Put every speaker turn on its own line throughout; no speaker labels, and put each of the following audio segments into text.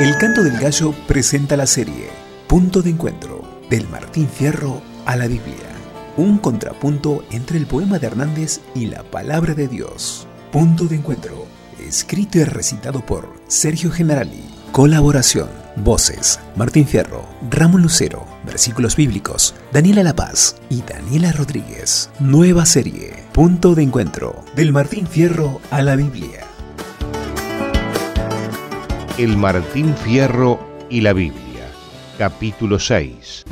El Canto del Gallo presenta la serie Punto de Encuentro, del Martín Fierro a la Biblia. Un contrapunto entre el poema de Hernández y la palabra de Dios. Punto de Encuentro, escrito y recitado por Sergio Generali. Colaboración, voces, Martín Fierro, Ramón Lucero, versículos bíblicos, Daniela La Paz y Daniela Rodríguez. Nueva serie, Punto de Encuentro, del Martín Fierro a la Biblia.
El Martín Fierro y la Biblia, capítulo 6.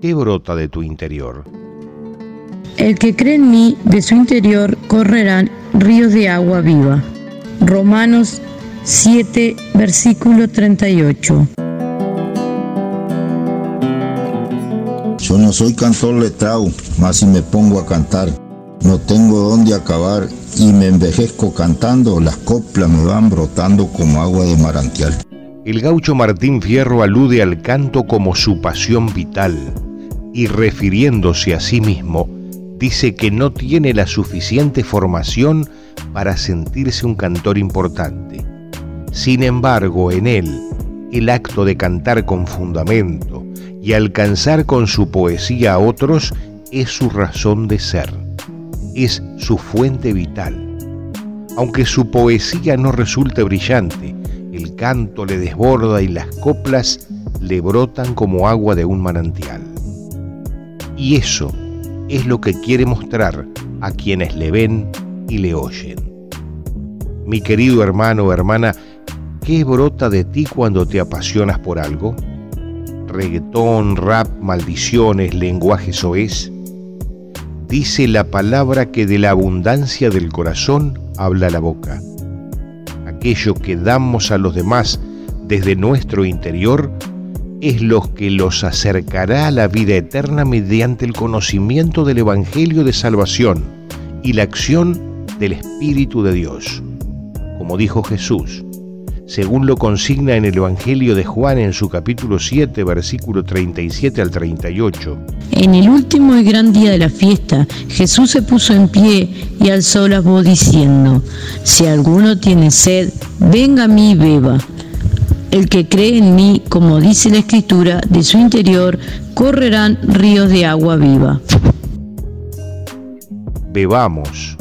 ¿Qué brota de tu interior?
El que cree en mí, de su interior correrán ríos de agua viva. Romanos 7, versículo 38.
Yo no soy cantor letrado, mas si me pongo a cantar, no tengo dónde acabar y me envejezco cantando, las coplas me van brotando como agua de marantial.
El gaucho Martín Fierro alude al canto como su pasión vital y refiriéndose a sí mismo, dice que no tiene la suficiente formación para sentirse un cantor importante. Sin embargo, en él, el acto de cantar con fundamento y alcanzar con su poesía a otros es su razón de ser es su fuente vital. Aunque su poesía no resulte brillante, el canto le desborda y las coplas le brotan como agua de un manantial. Y eso es lo que quiere mostrar a quienes le ven y le oyen. Mi querido hermano o hermana, ¿qué brota de ti cuando te apasionas por algo? ¿Reggaetón, rap, maldiciones, lenguaje soez? Dice la palabra que de la abundancia del corazón habla la boca. Aquello que damos a los demás desde nuestro interior es lo que los acercará a la vida eterna mediante el conocimiento del Evangelio de Salvación y la acción del Espíritu de Dios. Como dijo Jesús, según lo consigna en el Evangelio de Juan en su capítulo 7, versículo 37 al 38.
En el último y gran día de la fiesta, Jesús se puso en pie y alzó la voz diciendo, Si alguno tiene sed, venga a mí y beba. El que cree en mí, como dice la Escritura, de su interior correrán ríos de agua viva.
Bebamos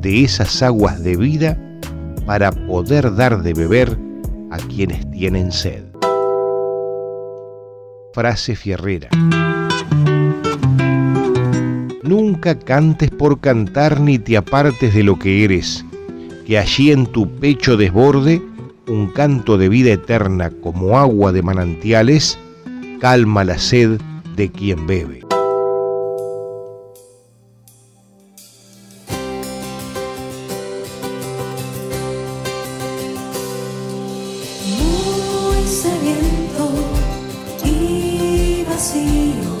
de esas aguas de vida para poder dar de beber a quienes tienen sed. Frase fierrera. Nunca cantes por cantar ni te apartes de lo que eres, que allí en tu pecho desborde un canto de vida eterna como agua de manantiales, calma la sed de quien bebe.
Agua